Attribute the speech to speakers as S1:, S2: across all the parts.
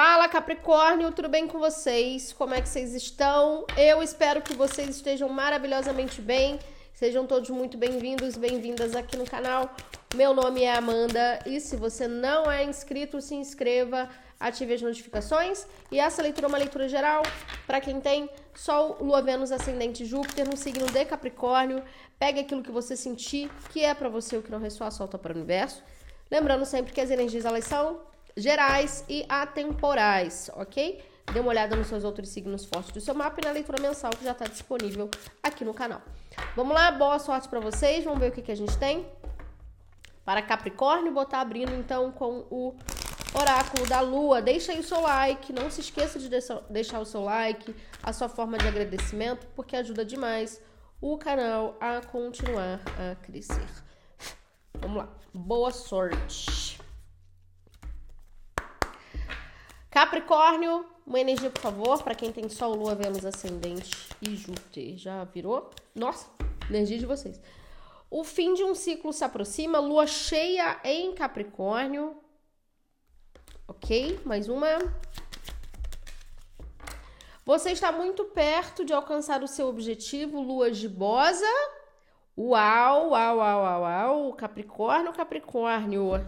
S1: Fala Capricórnio, tudo bem com vocês? Como é que vocês estão? Eu espero que vocês estejam maravilhosamente bem. Sejam todos muito bem-vindos, bem-vindas aqui no canal. Meu nome é Amanda e se você não é inscrito, se inscreva, ative as notificações. E essa leitura é uma leitura geral para quem tem Sol, Lua, Vênus, Ascendente, Júpiter no signo de Capricórnio. Pegue aquilo que você sentir que é para você, o que não ressoar, solta para o universo. Lembrando sempre que as energias elas são gerais e atemporais, ok? Dê uma olhada nos seus outros signos fortes do seu mapa e na leitura mensal que já está disponível aqui no canal. Vamos lá, boa sorte para vocês. Vamos ver o que, que a gente tem. Para Capricórnio, tá abrindo então com o oráculo da lua. Deixa aí o seu like, não se esqueça de deixar o seu like, a sua forma de agradecimento, porque ajuda demais o canal a continuar a crescer. Vamos lá, boa sorte. Capricórnio, uma energia, por favor, para quem tem Sol, Lua, Vênus, Ascendente e Júpiter. Já virou? Nossa, energia de vocês. O fim de um ciclo se aproxima, lua cheia em Capricórnio. Ok, mais uma. Você está muito perto de alcançar o seu objetivo, lua gibosa. Uau, uau, uau, uau, uau. Capricórnio, Capricórnio.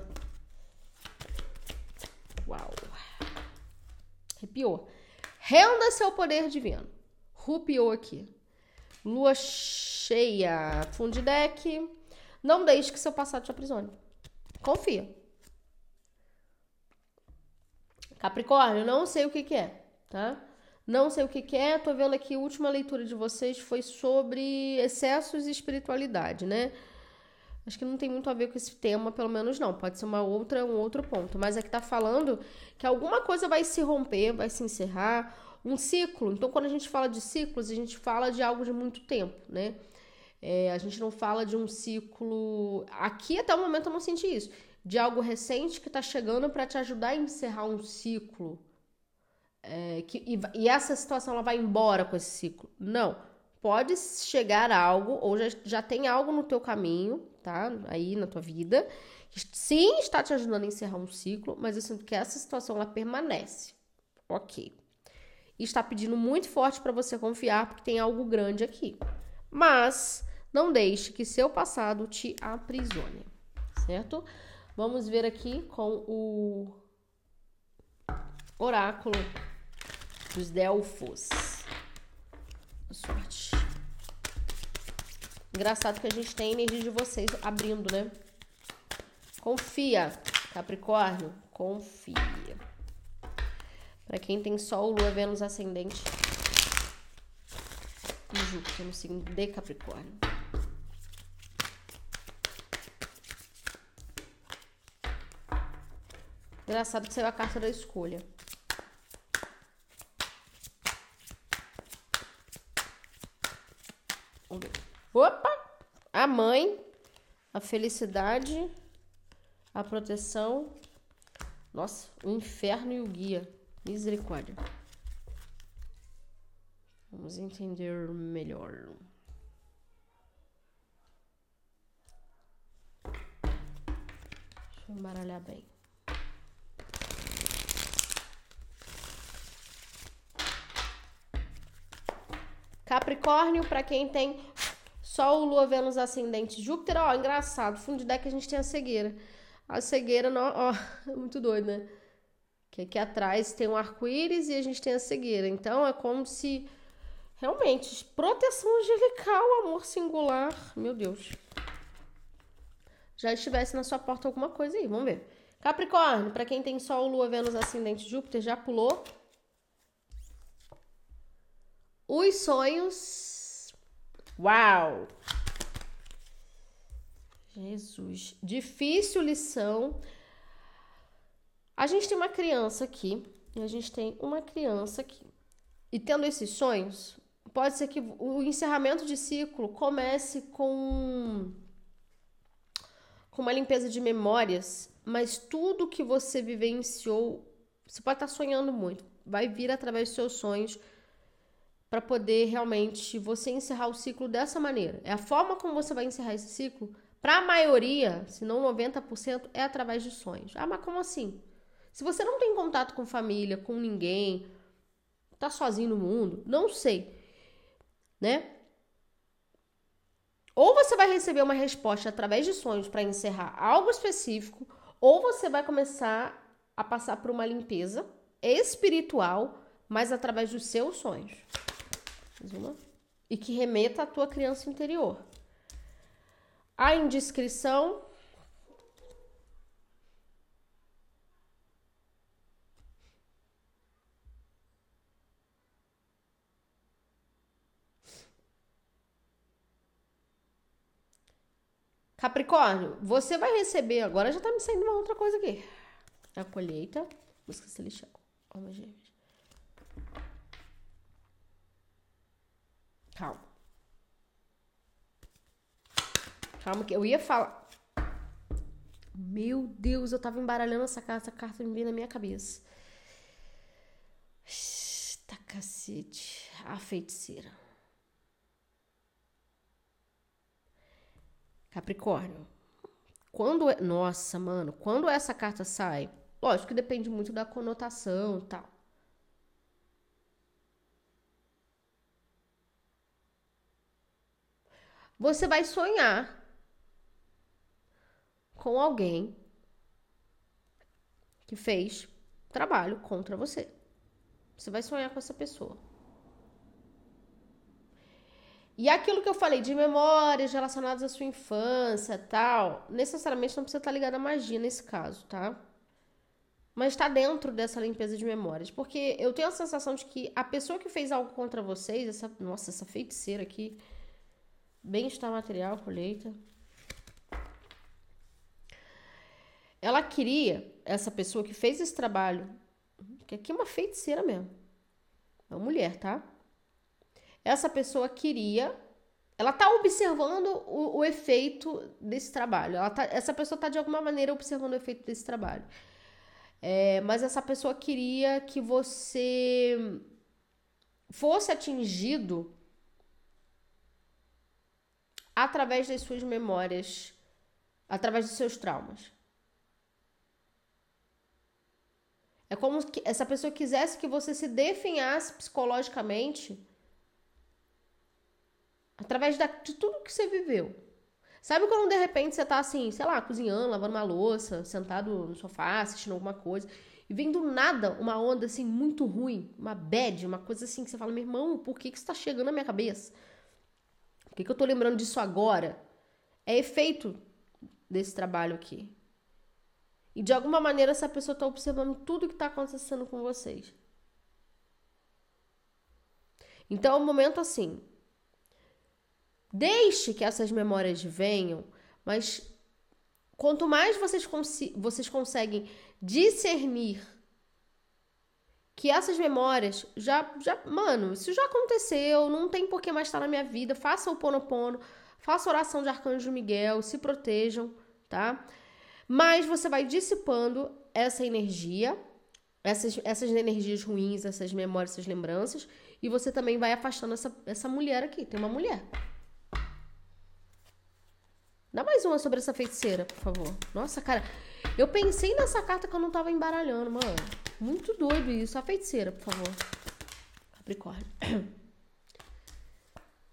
S1: Uau. Arrepiou. Renda seu poder divino. Rupiou aqui. Lua cheia. Fundo de deck. Não deixe que seu passado te aprisione. Confia. Capricórnio, não sei o que, que é, tá? Não sei o que, que é. Tô vendo aqui a última leitura de vocês foi sobre excessos e espiritualidade, né? Acho que não tem muito a ver com esse tema, pelo menos não. Pode ser uma outra, um outro ponto. Mas aqui tá falando que alguma coisa vai se romper, vai se encerrar, um ciclo. Então, quando a gente fala de ciclos, a gente fala de algo de muito tempo, né? É, a gente não fala de um ciclo. Aqui até o momento eu não senti isso. De algo recente que tá chegando para te ajudar a encerrar um ciclo. É, que, e, e essa situação ela vai embora com esse ciclo. Não. Pode chegar algo, ou já, já tem algo no teu caminho, tá? Aí na tua vida. Sim, está te ajudando a encerrar um ciclo, mas eu sinto que essa situação ela permanece. Ok. E está pedindo muito forte para você confiar, porque tem algo grande aqui. Mas não deixe que seu passado te aprisione, certo? Vamos ver aqui com o oráculo dos Delfos. Sorte. Engraçado que a gente tem a energia de vocês abrindo, né? Confia, Capricórnio, confia. Para quem tem Sol, Lua, Vênus, Ascendente e Júpiter no signo de Capricórnio. Engraçado que saiu a carta da escolha. Vamos ver. Opa! A mãe, a felicidade, a proteção. Nossa, o inferno e o guia. Misericórdia. Vamos entender melhor. Deixa eu embaralhar bem. Capricórnio, para quem tem Sol, Lua, Vênus, Ascendente, Júpiter. Ó, engraçado. Fundo de deck a gente tem a cegueira. A cegueira, ó, muito doido, né? Que aqui atrás tem um arco-íris e a gente tem a cegueira. Então é como se realmente proteção angelical, amor singular, meu Deus. Já estivesse na sua porta alguma coisa aí, vamos ver. Capricórnio, para quem tem Sol, Lua, Vênus, Ascendente, Júpiter, já pulou. Os sonhos Uau! Jesus, difícil lição. A gente tem uma criança aqui, e a gente tem uma criança aqui. E tendo esses sonhos, pode ser que o encerramento de ciclo comece com com uma limpeza de memórias, mas tudo que você vivenciou, você pode estar sonhando muito, vai vir através dos seus sonhos para poder realmente você encerrar o ciclo dessa maneira. É a forma como você vai encerrar esse ciclo. Para a maioria, se não 90%, é através de sonhos. Ah, mas como assim? Se você não tem contato com família, com ninguém, tá sozinho no mundo, não sei, né? Ou você vai receber uma resposta através de sonhos para encerrar algo específico, ou você vai começar a passar por uma limpeza espiritual, mas através dos seus sonhos. Mais uma. E que remeta à tua criança interior. A indiscrição Capricórnio, você vai receber. Agora já tá me saindo uma outra coisa aqui. A colheita. Música celestial. Alma gêmeas. Calma. Calma que eu ia falar. Meu Deus, eu tava embaralhando essa carta, essa carta me veio na minha cabeça. Tá cacete. A feiticeira. Capricórnio. Quando. É, nossa, mano, quando essa carta sai, lógico que depende muito da conotação tal. Você vai sonhar com alguém que fez trabalho contra você. Você vai sonhar com essa pessoa. E aquilo que eu falei de memórias relacionadas à sua infância, tal, necessariamente não precisa estar ligado à magia nesse caso, tá? Mas está dentro dessa limpeza de memórias, porque eu tenho a sensação de que a pessoa que fez algo contra vocês, essa, nossa, essa feiticeira aqui, bem-estar material, colheita. Ela queria, essa pessoa que fez esse trabalho, que aqui é uma feiticeira mesmo, é uma mulher, tá? essa pessoa queria. Ela está observando o, o, efeito desse trabalho. Ela tá, essa pessoa está de alguma maneira observando o efeito desse trabalho. É, mas essa pessoa queria que você fosse atingido através das suas memórias, através dos seus traumas. É como se essa pessoa quisesse que você se definhasse psicologicamente Através da, de tudo que você viveu. Sabe quando de repente você tá assim, sei lá, cozinhando, lavando uma louça, sentado no sofá, assistindo alguma coisa, e vem do nada uma onda assim muito ruim, uma bad, uma coisa assim que você fala, meu irmão, por que, que isso tá chegando na minha cabeça? Que, que eu tô lembrando disso agora? É efeito desse trabalho aqui. E de alguma maneira essa pessoa tá observando tudo que tá acontecendo com vocês. Então é um momento assim, Deixe que essas memórias venham, mas quanto mais vocês, vocês conseguem discernir que essas memórias já, já, mano, isso já aconteceu, não tem por que mais estar na minha vida. Faça o ponopono, faça oração de arcanjo Miguel, se protejam, tá? Mas você vai dissipando essa energia, essas, essas energias ruins, essas memórias, essas lembranças, e você também vai afastando essa, essa mulher aqui. Tem uma mulher. Dá mais uma sobre essa feiticeira, por favor. Nossa, cara, eu pensei nessa carta que eu não tava embaralhando, mano. Muito doido isso. A feiticeira, por favor. Capricórnio.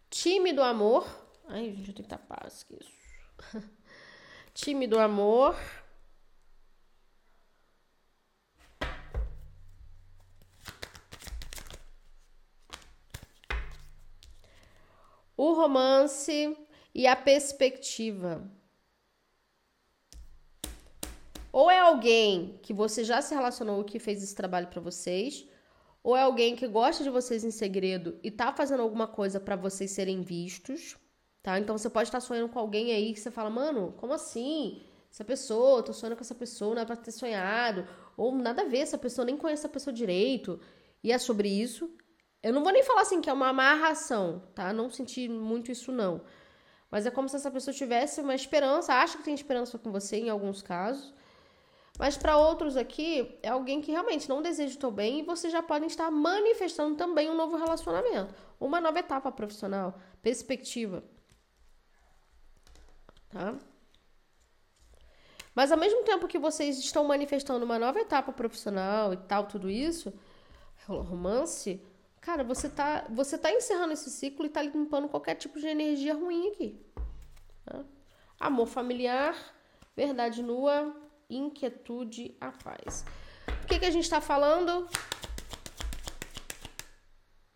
S1: Time do amor. Ai, gente, eu tenho que tapar isso. Time do amor. O romance e a perspectiva. Ou é alguém que você já se relacionou que fez esse trabalho para vocês, ou é alguém que gosta de vocês em segredo e tá fazendo alguma coisa para vocês serem vistos, tá? Então você pode estar sonhando com alguém aí que você fala, mano, como assim? Essa pessoa, tô sonhando com essa pessoa, não é pra ter sonhado, ou nada a ver, essa pessoa nem conhece a pessoa direito, e é sobre isso. Eu não vou nem falar assim que é uma amarração, tá? Não senti muito isso não. Mas é como se essa pessoa tivesse uma esperança, acha que tem esperança com você em alguns casos. Mas para outros aqui, é alguém que realmente não deseja o teu bem e vocês já podem estar manifestando também um novo relacionamento, uma nova etapa profissional, perspectiva. Tá? Mas ao mesmo tempo que vocês estão manifestando uma nova etapa profissional e tal, tudo isso, romance, cara, você tá, você tá encerrando esse ciclo e tá limpando qualquer tipo de energia ruim aqui. Tá? Amor familiar, verdade nua, inquietude, a paz. O que, que a gente está falando?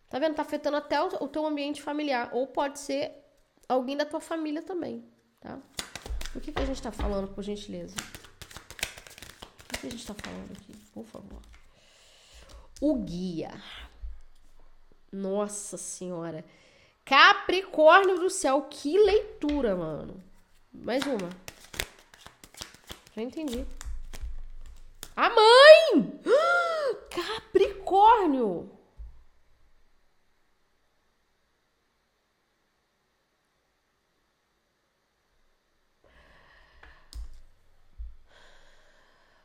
S1: Tá vendo? Tá afetando até o, teu ambiente familiar. Ou pode ser alguém da tua família também, tá? O que, que a gente tá falando, por gentileza? O que, que a gente tá falando aqui, por favor? O guia. Nossa senhora. Capricórnio do céu, que leitura, mano. Mais uma. Já entendi. A mãe! Capricórnio!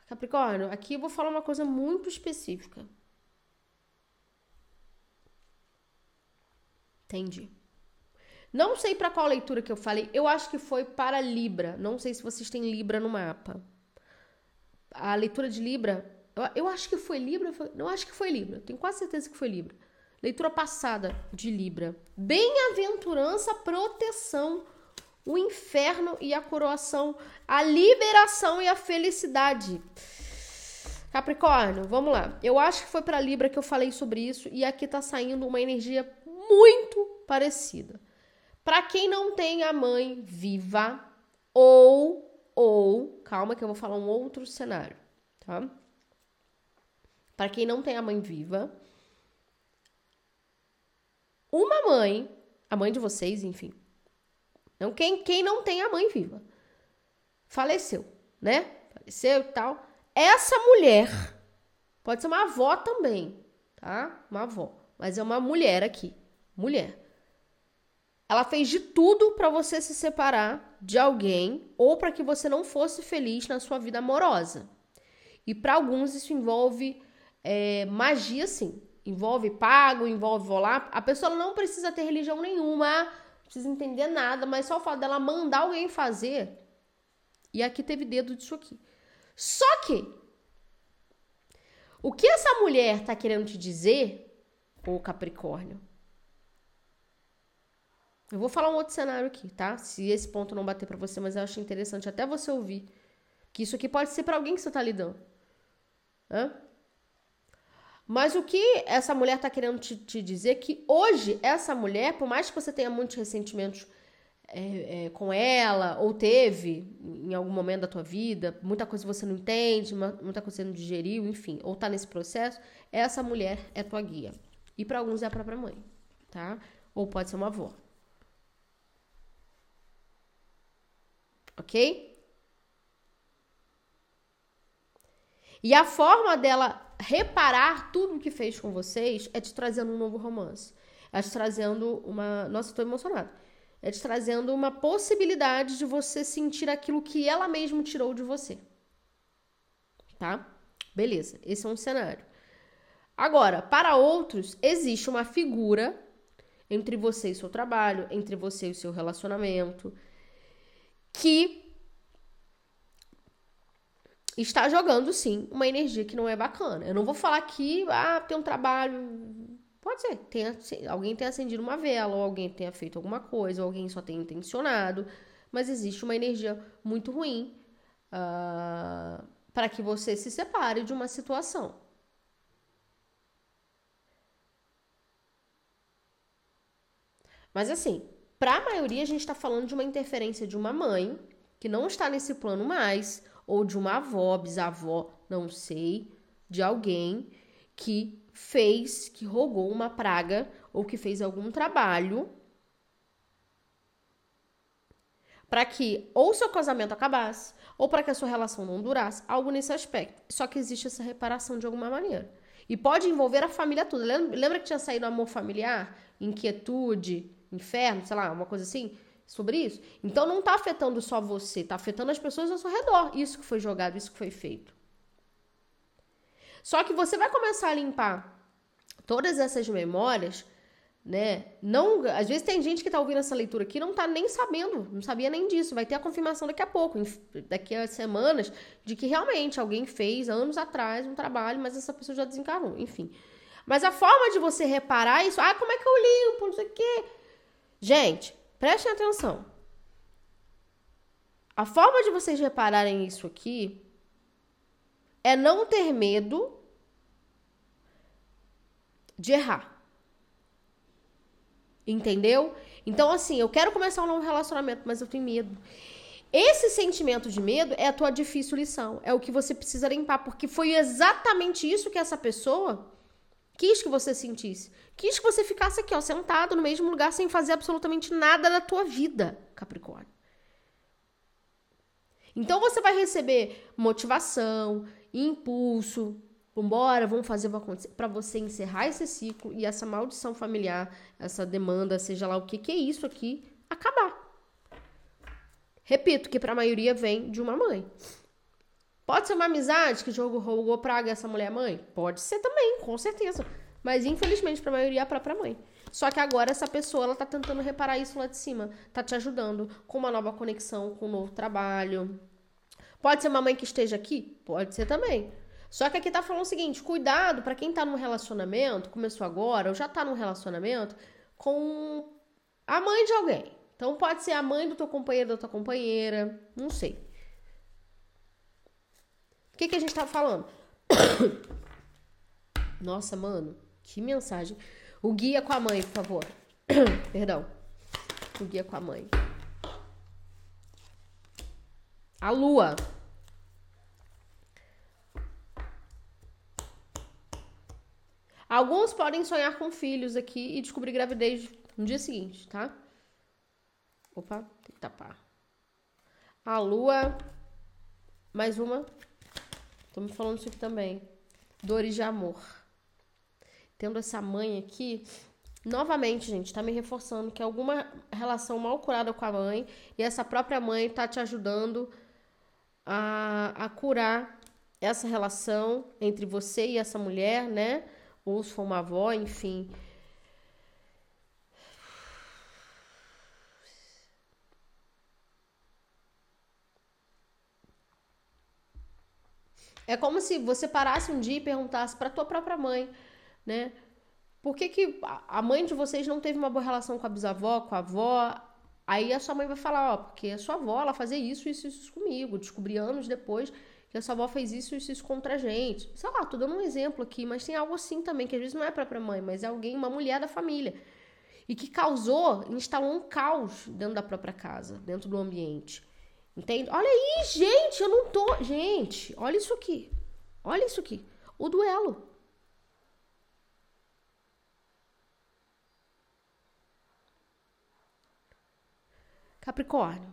S1: Capricórnio, aqui eu vou falar uma coisa muito específica. Entendi. Não sei para qual leitura que eu falei. Eu acho que foi para Libra. Não sei se vocês têm Libra no mapa. A leitura de Libra, eu, acho que foi Libra. Foi, não acho que foi Libra. Tenho quase certeza que foi Libra. Leitura passada de Libra. Bem-aventurança, proteção, o inferno e a coroação, a liberação e a felicidade. Capricórnio, vamos lá. Eu acho que foi para Libra que eu falei sobre isso e aqui tá saindo uma energia muito parecida. Para quem não tem a mãe viva ou ou, calma que eu vou falar um outro cenário, tá? Para quem não tem a mãe viva, uma mãe, a mãe de vocês, enfim. Não quem quem não tem a mãe viva. Faleceu, né? Faleceu e tal. Essa mulher pode ser uma avó também, tá? Uma avó, mas é uma mulher aqui, mulher. Ela fez de tudo para você se separar de alguém ou para que você não fosse feliz na sua vida amorosa. E para alguns isso envolve é, magia, sim. Envolve pago, envolve volar. A pessoa não precisa ter religião nenhuma, não precisa entender nada, mas só o fato dela mandar alguém fazer. E aqui teve dedo disso aqui. Só que o que essa mulher tá querendo te dizer, ô Capricórnio, eu vou falar um outro cenário aqui, tá? Se esse ponto não bater para você, mas eu acho interessante até você ouvir. Que isso aqui pode ser para alguém que você tá lidando. Hã? Mas o que essa mulher tá querendo te, te dizer que hoje essa mulher, por mais que você tenha muitos ressentimentos é, é, com ela, ou teve em algum momento da tua vida, muita coisa você não entende, muita coisa você não digeriu, enfim, ou tá nesse processo, essa mulher é tua guia. E para alguns é a própria mãe, tá? Ou pode ser uma avó. Ok? E a forma dela reparar tudo o que fez com vocês é te trazendo um novo romance. É te trazendo uma. Nossa, tô emocionada. É te trazendo uma possibilidade de você sentir aquilo que ela mesma tirou de você. Tá? Beleza, esse é um cenário. Agora, para outros, existe uma figura entre você e seu trabalho, entre você e seu relacionamento, que está jogando sim uma energia que não é bacana. Eu não vou falar que ah, tem um trabalho. Pode ser, tenha, alguém tenha acendido uma vela, ou alguém tenha feito alguma coisa, ou alguém só tenha intencionado, mas existe uma energia muito ruim uh, para que você se separe de uma situação. Mas assim, para a maioria, a gente está falando de uma interferência de uma mãe que não está nesse plano mais, ou de uma avó, bisavó, não sei, de alguém que fez, que rogou uma praga ou que fez algum trabalho para que ou seu casamento acabasse ou para que a sua relação não durasse, algo nesse aspecto. Só que existe essa reparação de alguma maneira. E pode envolver a família toda. Lembra que tinha saído amor familiar, inquietude, inferno, sei lá, uma coisa assim, sobre isso. Então não está afetando só você, está afetando as pessoas ao seu redor. Isso que foi jogado, isso que foi feito. Só que você vai começar a limpar todas essas memórias né? Não, às vezes tem gente que tá ouvindo essa leitura aqui não tá nem sabendo, não sabia nem disso. Vai ter a confirmação daqui a pouco, daqui a semanas, de que realmente alguém fez anos atrás um trabalho, mas essa pessoa já desencarnou, enfim. Mas a forma de você reparar isso, ah, como é que eu limpo, não sei o quê. Gente, prestem atenção. A forma de vocês repararem isso aqui é não ter medo de errar. Entendeu? Então, assim, eu quero começar um novo relacionamento, mas eu tenho medo. Esse sentimento de medo é a tua difícil lição. É o que você precisa limpar, porque foi exatamente isso que essa pessoa quis que você sentisse. Quis que você ficasse aqui, ó, sentado no mesmo lugar sem fazer absolutamente nada da tua vida, Capricórnio. Então você vai receber motivação, impulso, Vambora, vamos fazer para você encerrar esse ciclo e essa maldição familiar, essa demanda, seja lá o que, que é isso aqui, acabar. Repito que para a maioria vem de uma mãe. Pode ser uma amizade que jogou, jogou praga essa mulher mãe? Pode ser também, com certeza. Mas infelizmente para a maioria é a própria mãe. Só que agora essa pessoa ela tá tentando reparar isso lá de cima, tá te ajudando com uma nova conexão, com um novo trabalho. Pode ser uma mãe que esteja aqui? Pode ser também. Só que aqui tá falando o seguinte: cuidado para quem tá num relacionamento, começou agora, ou já tá num relacionamento, com a mãe de alguém. Então pode ser a mãe do teu companheiro, da tua companheira, não sei. O que, que a gente tá falando? Nossa, mano, que mensagem. O guia com a mãe, por favor. Perdão. O guia com a mãe. A lua. Alguns podem sonhar com filhos aqui e descobrir gravidez no dia seguinte, tá? Opa, tem que tapar. A lua. Mais uma. Tô me falando isso aqui também. Dores de amor. Tendo essa mãe aqui, novamente, gente, tá me reforçando que alguma relação mal curada com a mãe e essa própria mãe tá te ajudando a, a curar essa relação entre você e essa mulher, né? ou se for uma avó, enfim. É como se você parasse um dia e perguntasse para tua própria mãe, né? Por que, que a mãe de vocês não teve uma boa relação com a bisavó, com a avó? Aí a sua mãe vai falar, ó, porque a sua avó, ela fazia isso, isso, isso comigo. Descobri anos depois que a sua avó fez isso, isso, isso contra a gente. Sei lá, tô dando um exemplo aqui, mas tem algo assim também, que às vezes não é a própria mãe, mas é alguém, uma mulher da família. E que causou, instalou um caos dentro da própria casa, dentro do ambiente. Entende? Olha aí, gente, eu não tô. Gente, olha isso aqui. Olha isso aqui. O duelo. Capricórnio.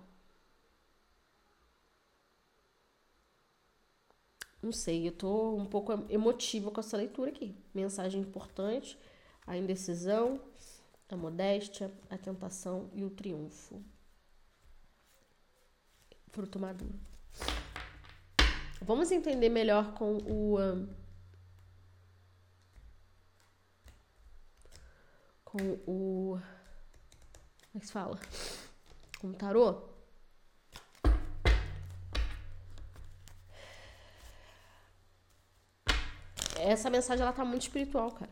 S1: Não sei, eu tô um pouco emotiva com essa leitura aqui. Mensagem importante: a indecisão, a modéstia, a tentação e o triunfo. Fruto maduro. Vamos entender melhor com o. Um, com o. Como é que se fala? Com o tarô? essa mensagem ela tá muito espiritual, cara.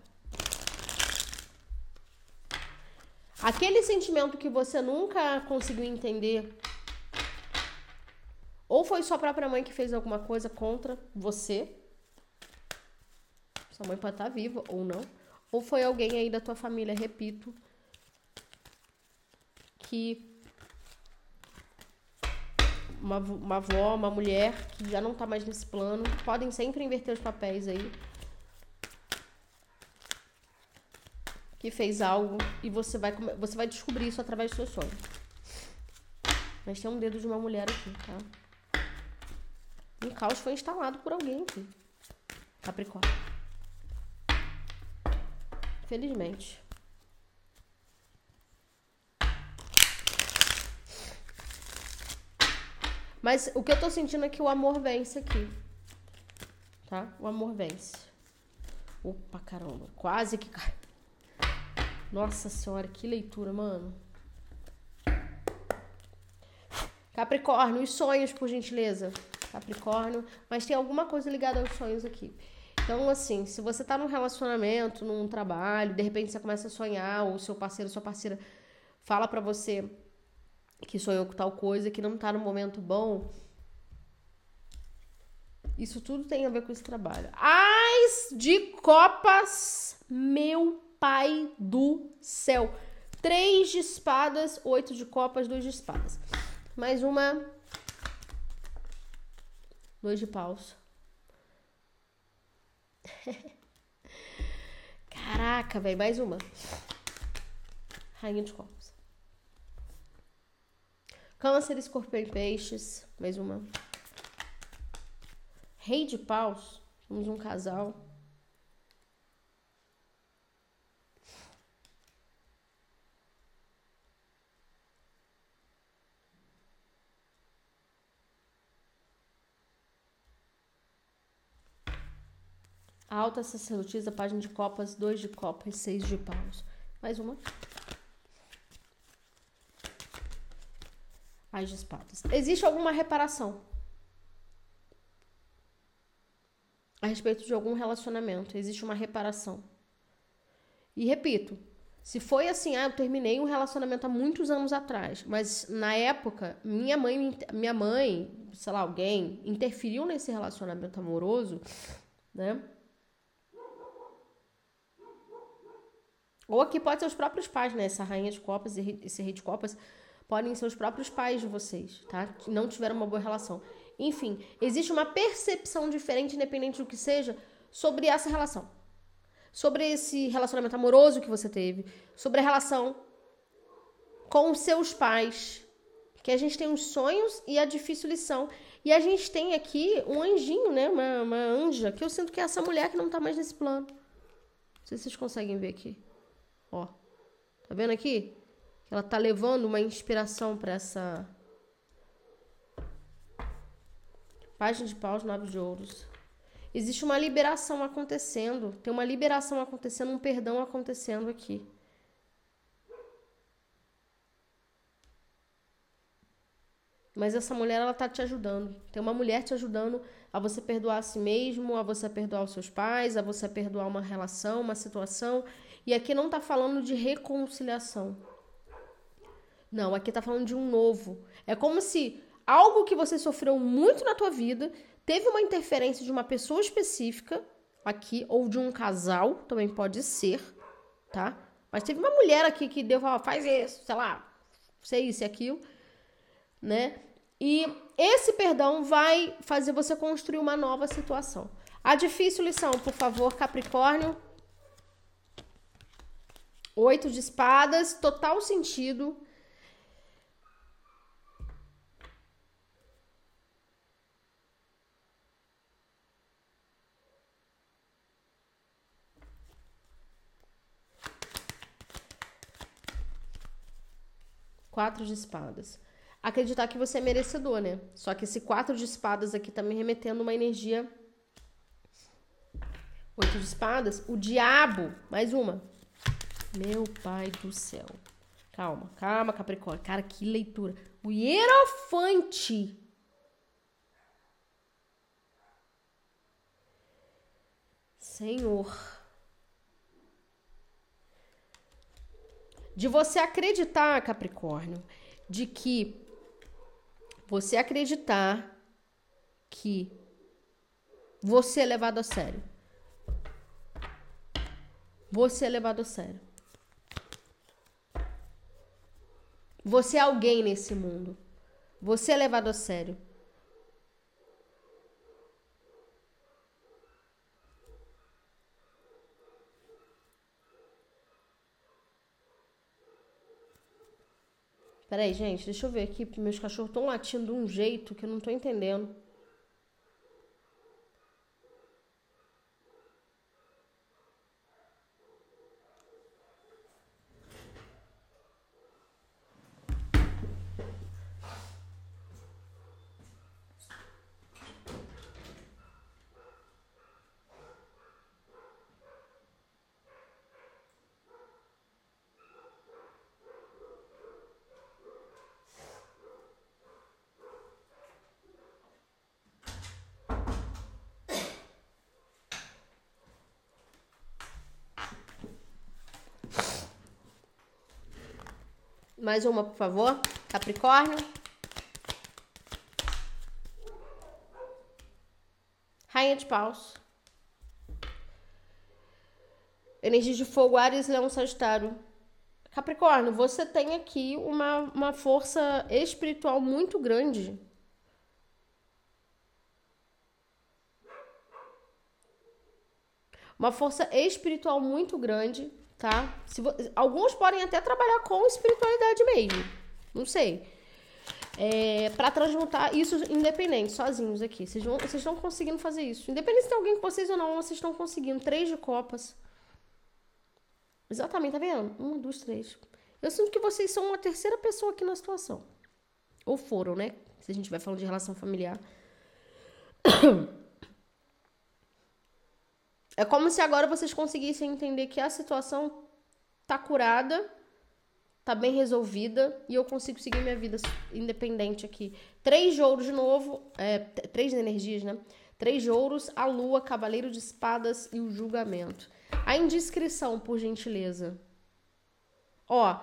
S1: Aquele sentimento que você nunca conseguiu entender, ou foi sua própria mãe que fez alguma coisa contra você, sua mãe pode estar viva ou não, ou foi alguém aí da tua família, repito, que uma, uma avó, uma mulher que já não tá mais nesse plano, podem sempre inverter os papéis aí. que fez algo e você vai, você vai descobrir isso através do seu sonho. Mas tem um dedo de uma mulher aqui, tá? Um caos foi instalado por alguém aqui. Capricórnio. Felizmente. Mas o que eu tô sentindo é que o amor vence aqui. Tá? O amor vence. Opa, caramba. Quase que cai. Nossa senhora, que leitura, mano. Capricórnio, os sonhos, por gentileza. Capricórnio, mas tem alguma coisa ligada aos sonhos aqui. Então, assim, se você tá num relacionamento, num trabalho, de repente você começa a sonhar, ou seu parceiro, sua parceira fala para você que sonhou com tal coisa, que não tá no momento bom. Isso tudo tem a ver com esse trabalho. As de copas, meu pai do céu. Três de espadas, oito de copas, dois de espadas. Mais uma. Dois de paus. Caraca, velho, mais uma. Rainha de copas. Câncer, escorpião e peixes. Mais uma. Rei de paus. Temos um casal. Alta sacerdotisa, página de copas, dois de copas, seis de paus. Mais uma. As de espadas. Existe alguma reparação a respeito de algum relacionamento? Existe uma reparação. E repito, se foi assim, ah, eu terminei um relacionamento há muitos anos atrás, mas na época minha mãe, minha mãe, sei lá, alguém interferiu nesse relacionamento amoroso, né? Ou aqui pode ser os próprios pais, né? Essa rainha de copas e esse rei de copas podem ser os próprios pais de vocês, tá? Que não tiveram uma boa relação. Enfim, existe uma percepção diferente, independente do que seja, sobre essa relação. Sobre esse relacionamento amoroso que você teve, sobre a relação com os seus pais. Que a gente tem os sonhos e a difícil lição. E a gente tem aqui um anjinho, né? Uma, uma anja, que eu sinto que é essa mulher que não tá mais nesse plano. Não sei se vocês conseguem ver aqui. Ó. Tá vendo aqui? Ela tá levando uma inspiração para essa página de paus, nove de ouros. Existe uma liberação acontecendo, tem uma liberação acontecendo, um perdão acontecendo aqui. Mas essa mulher, ela tá te ajudando. Tem uma mulher te ajudando a você perdoar a si mesmo, a você perdoar os seus pais, a você perdoar uma relação, uma situação. E aqui não está falando de reconciliação. Não, aqui está falando de um novo. É como se algo que você sofreu muito na tua vida teve uma interferência de uma pessoa específica aqui ou de um casal, também pode ser, tá? Mas teve uma mulher aqui que deu, faz isso, sei lá, sei isso e aquilo, né? E esse perdão vai fazer você construir uma nova situação. A difícil lição, por favor, Capricórnio. Oito de espadas, total sentido. Quatro de espadas. Acreditar que você é merecedor, né? Só que esse quatro de espadas aqui tá me remetendo uma energia. Oito de espadas. O diabo. Mais uma. Meu pai do céu. Calma, calma, Capricórnio. Cara, que leitura. O Hierofante. Senhor. De você acreditar, Capricórnio, de que você acreditar que você é levado a sério. Você é levado a sério. Você é alguém nesse mundo. Você é levado a sério. Peraí, gente, deixa eu ver aqui, porque meus cachorros estão latindo de um jeito que eu não tô entendendo. Mais uma, por favor. Capricórnio. Rainha de paus. Energia de fogo, Ares, Leão, Sagitário. Capricórnio, você tem aqui uma, uma força espiritual muito grande. Uma força espiritual muito grande, tá? Se, alguns podem até trabalhar com espiritualidade mesmo. Não sei. É, para transmutar isso independente, sozinhos aqui. Vocês estão conseguindo fazer isso. Independente se tem alguém com vocês ou não, vocês estão conseguindo. Três de copas. Exatamente, tá vendo? Uma, duas, três. Eu sinto que vocês são uma terceira pessoa aqui na situação. Ou foram, né? Se a gente vai falando de relação familiar. É como se agora vocês conseguissem entender que a situação tá curada, tá bem resolvida e eu consigo seguir minha vida independente aqui. Três de de novo, é, três energias, né? Três de ouros, a lua, cavaleiro de espadas e o julgamento. A indiscrição, por gentileza. Ó,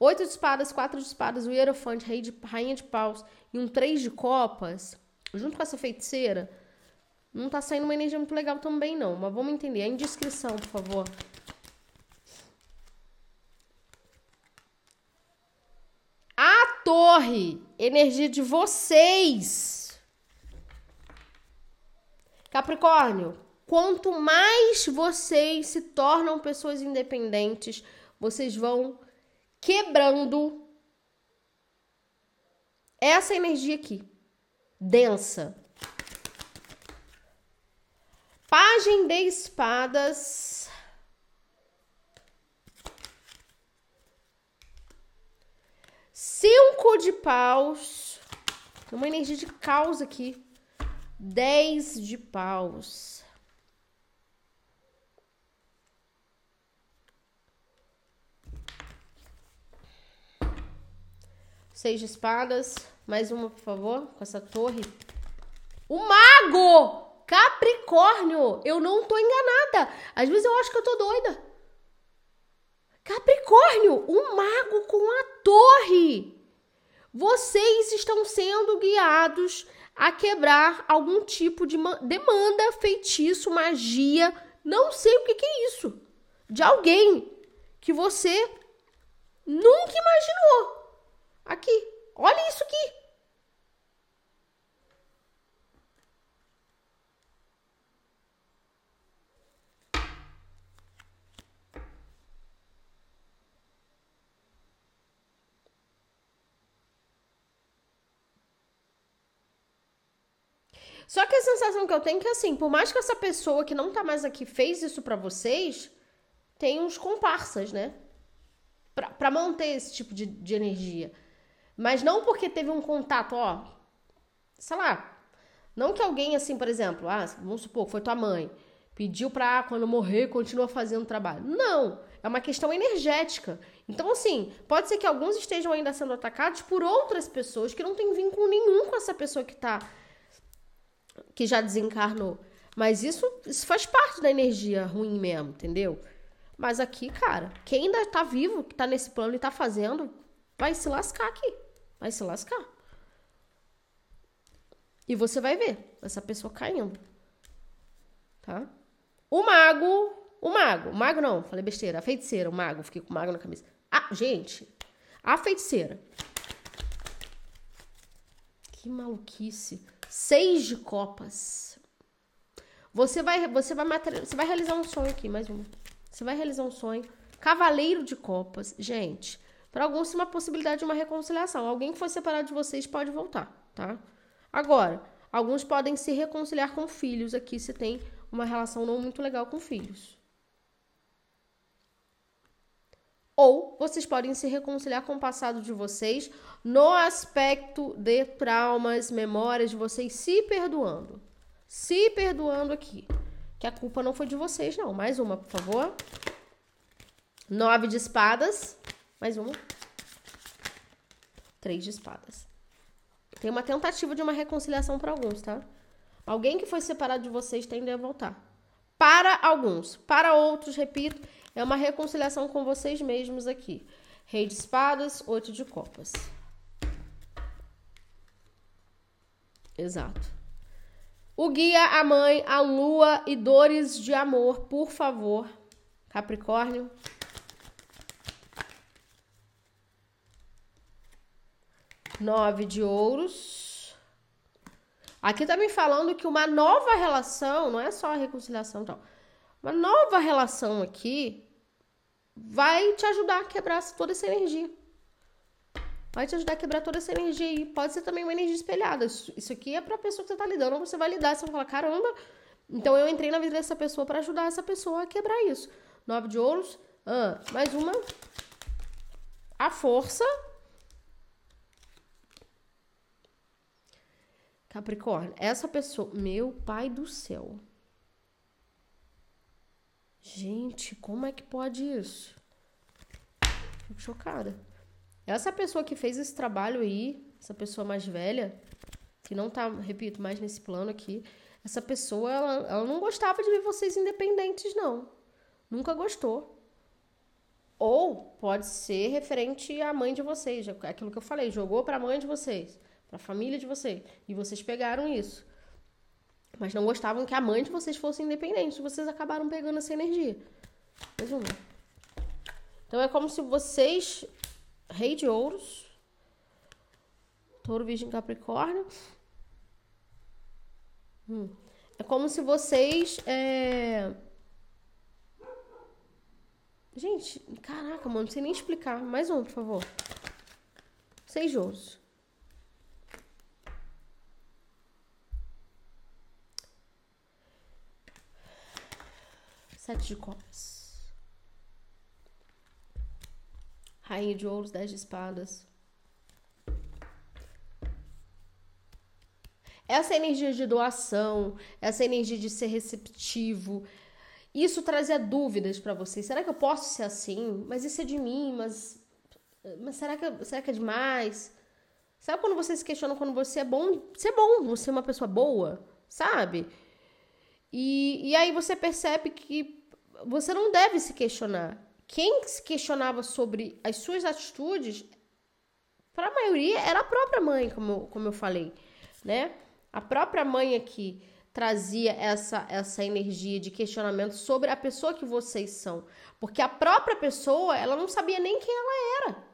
S1: oito de espadas, quatro de espadas, o hierofante, rei de, rainha de paus e um três de copas, junto com essa feiticeira, não tá saindo uma energia muito legal também, não. Mas vamos entender. A indiscrição, por favor. A torre. Energia de vocês. Capricórnio. Quanto mais vocês se tornam pessoas independentes, vocês vão quebrando essa energia aqui, densa. Pagem de espadas. Cinco de paus. Uma energia de caos aqui. Dez de paus. Seis de espadas. Mais uma, por favor, com essa torre. O mago! Capricórnio, eu não tô enganada. Às vezes eu acho que eu tô doida. Capricórnio, um mago com a torre. Vocês estão sendo guiados a quebrar algum tipo de demanda, feitiço, magia, não sei o que, que é isso, de alguém que você nunca imaginou. Aqui, olha isso aqui. Só que a sensação que eu tenho é que, assim, por mais que essa pessoa que não tá mais aqui fez isso para vocês, tem uns comparsas, né? Pra, pra manter esse tipo de, de energia. Mas não porque teve um contato, ó. Sei lá. Não que alguém, assim, por exemplo, ah, vamos supor, foi tua mãe, pediu pra quando morrer continua fazendo trabalho. Não. É uma questão energética. Então, assim, pode ser que alguns estejam ainda sendo atacados por outras pessoas que não têm vínculo nenhum com essa pessoa que tá que já desencarnou. Mas isso, isso faz parte da energia ruim mesmo, entendeu? Mas aqui, cara, quem ainda tá vivo, que tá nesse plano e tá fazendo, vai se lascar aqui. Vai se lascar. E você vai ver essa pessoa caindo. Tá? O mago. O mago. O mago não, falei besteira. A feiticeira, o mago. Fiquei com o mago na cabeça. Ah, gente. A feiticeira. Que maluquice. Seis de copas. Você vai, você vai, você vai realizar um sonho aqui, mais uma. Você vai realizar um sonho. Cavaleiro de copas. Gente, para alguns, uma possibilidade de uma reconciliação. Alguém que foi separado de vocês pode voltar, tá? Agora, alguns podem se reconciliar com filhos aqui se tem uma relação não muito legal com filhos. Ou vocês podem se reconciliar com o passado de vocês no aspecto de traumas, memórias de vocês se perdoando. Se perdoando aqui. Que a culpa não foi de vocês, não. Mais uma, por favor. Nove de espadas. Mais uma. Três de espadas. Tem uma tentativa de uma reconciliação para alguns, tá? Alguém que foi separado de vocês tende a voltar. Para alguns. Para outros, repito, é uma reconciliação com vocês mesmos aqui. Rei de espadas, oito de copas. Exato. O guia, a mãe, a lua e dores de amor, por favor. Capricórnio. Nove de ouros. Aqui tá me falando que uma nova relação, não é só a reconciliação, então. Uma nova relação aqui vai te ajudar a quebrar toda essa energia. Vai te ajudar a quebrar toda essa energia aí. Pode ser também uma energia espelhada. Isso aqui é pra pessoa que você tá lidando, você vai lidar, você vai falar, caramba, então eu entrei na vida dessa pessoa para ajudar essa pessoa a quebrar isso. Nove de ouros. Ah, mais uma. A força. Capricórnio, essa pessoa. Meu pai do céu. Gente, como é que pode isso? Fico chocada. Essa pessoa que fez esse trabalho aí, essa pessoa mais velha, que não tá, repito, mais nesse plano aqui, essa pessoa, ela, ela não gostava de ver vocês independentes, não. Nunca gostou. Ou pode ser referente à mãe de vocês, aquilo que eu falei, jogou para a mãe de vocês, para a família de vocês, e vocês pegaram isso. Mas não gostavam que a mãe de vocês fosse independente, vocês acabaram pegando essa energia. Mais Então é como se vocês, rei de ouros, touro, virgem, capricórnio, hum, é como se vocês é, Gente, caraca, mano, não sei nem explicar. Mais um, por favor. Seis ouros. Sete de copas. Rainha de ouros, dez de espadas. Essa energia de doação, essa energia de ser receptivo, isso trazia dúvidas para vocês. Será que eu posso ser assim? Mas isso é de mim, mas, mas será, que, será que é demais? Sabe quando você se questiona quando você é bom? Você é bom, você é uma pessoa boa, sabe? E, e aí você percebe que você não deve se questionar. Quem se questionava sobre as suas atitudes, para a maioria, era a própria mãe, como, como eu falei, né? A própria mãe aqui trazia essa, essa energia de questionamento sobre a pessoa que vocês são. Porque a própria pessoa, ela não sabia nem quem ela era.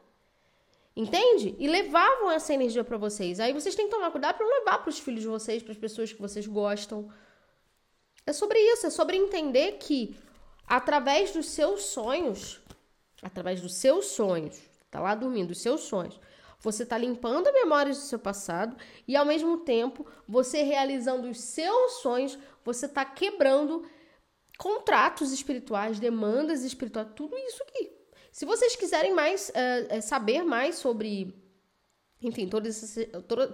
S1: Entende? E levavam essa energia para vocês. Aí vocês têm que tomar cuidado para não levar para os filhos de vocês, para as pessoas que vocês gostam. É sobre isso, é sobre entender que através dos seus sonhos, através dos seus sonhos, tá lá dormindo, os seus sonhos, você está limpando memórias do seu passado e, ao mesmo tempo, você realizando os seus sonhos, você está quebrando contratos espirituais, demandas espirituais, tudo isso aqui. Se vocês quiserem mais uh, saber mais sobre, enfim, todas essas,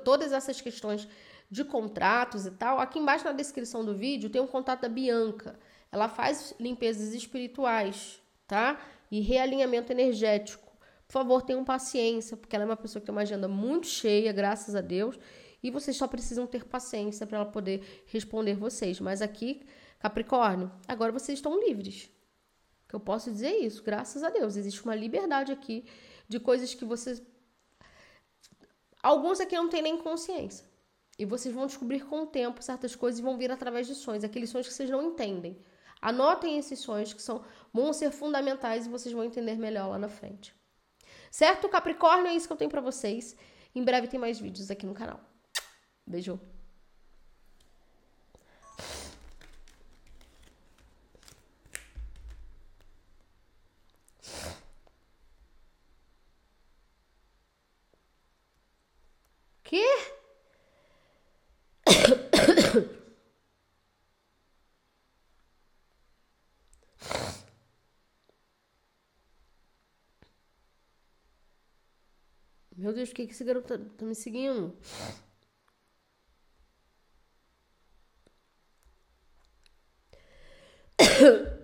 S1: todas essas questões de contratos e tal, aqui embaixo na descrição do vídeo tem um contato da Bianca. Ela faz limpezas espirituais, tá? E realinhamento energético. Por favor, tenham paciência, porque ela é uma pessoa que tem uma agenda muito cheia, graças a Deus, e vocês só precisam ter paciência para ela poder responder vocês. Mas aqui, Capricórnio, agora vocês estão livres. Que eu posso dizer isso, graças a Deus. Existe uma liberdade aqui de coisas que vocês. Alguns aqui não têm nem consciência. E vocês vão descobrir com o tempo certas coisas e vão vir através de sonhos, aqueles sonhos que vocês não entendem. Anotem esses sonhos que são, vão ser fundamentais e vocês vão entender melhor lá na frente. Certo? Capricórnio é isso que eu tenho para vocês. Em breve tem mais vídeos aqui no canal. Beijo. Que? Meu Deus, por que, que esse garoto tá, tá me seguindo?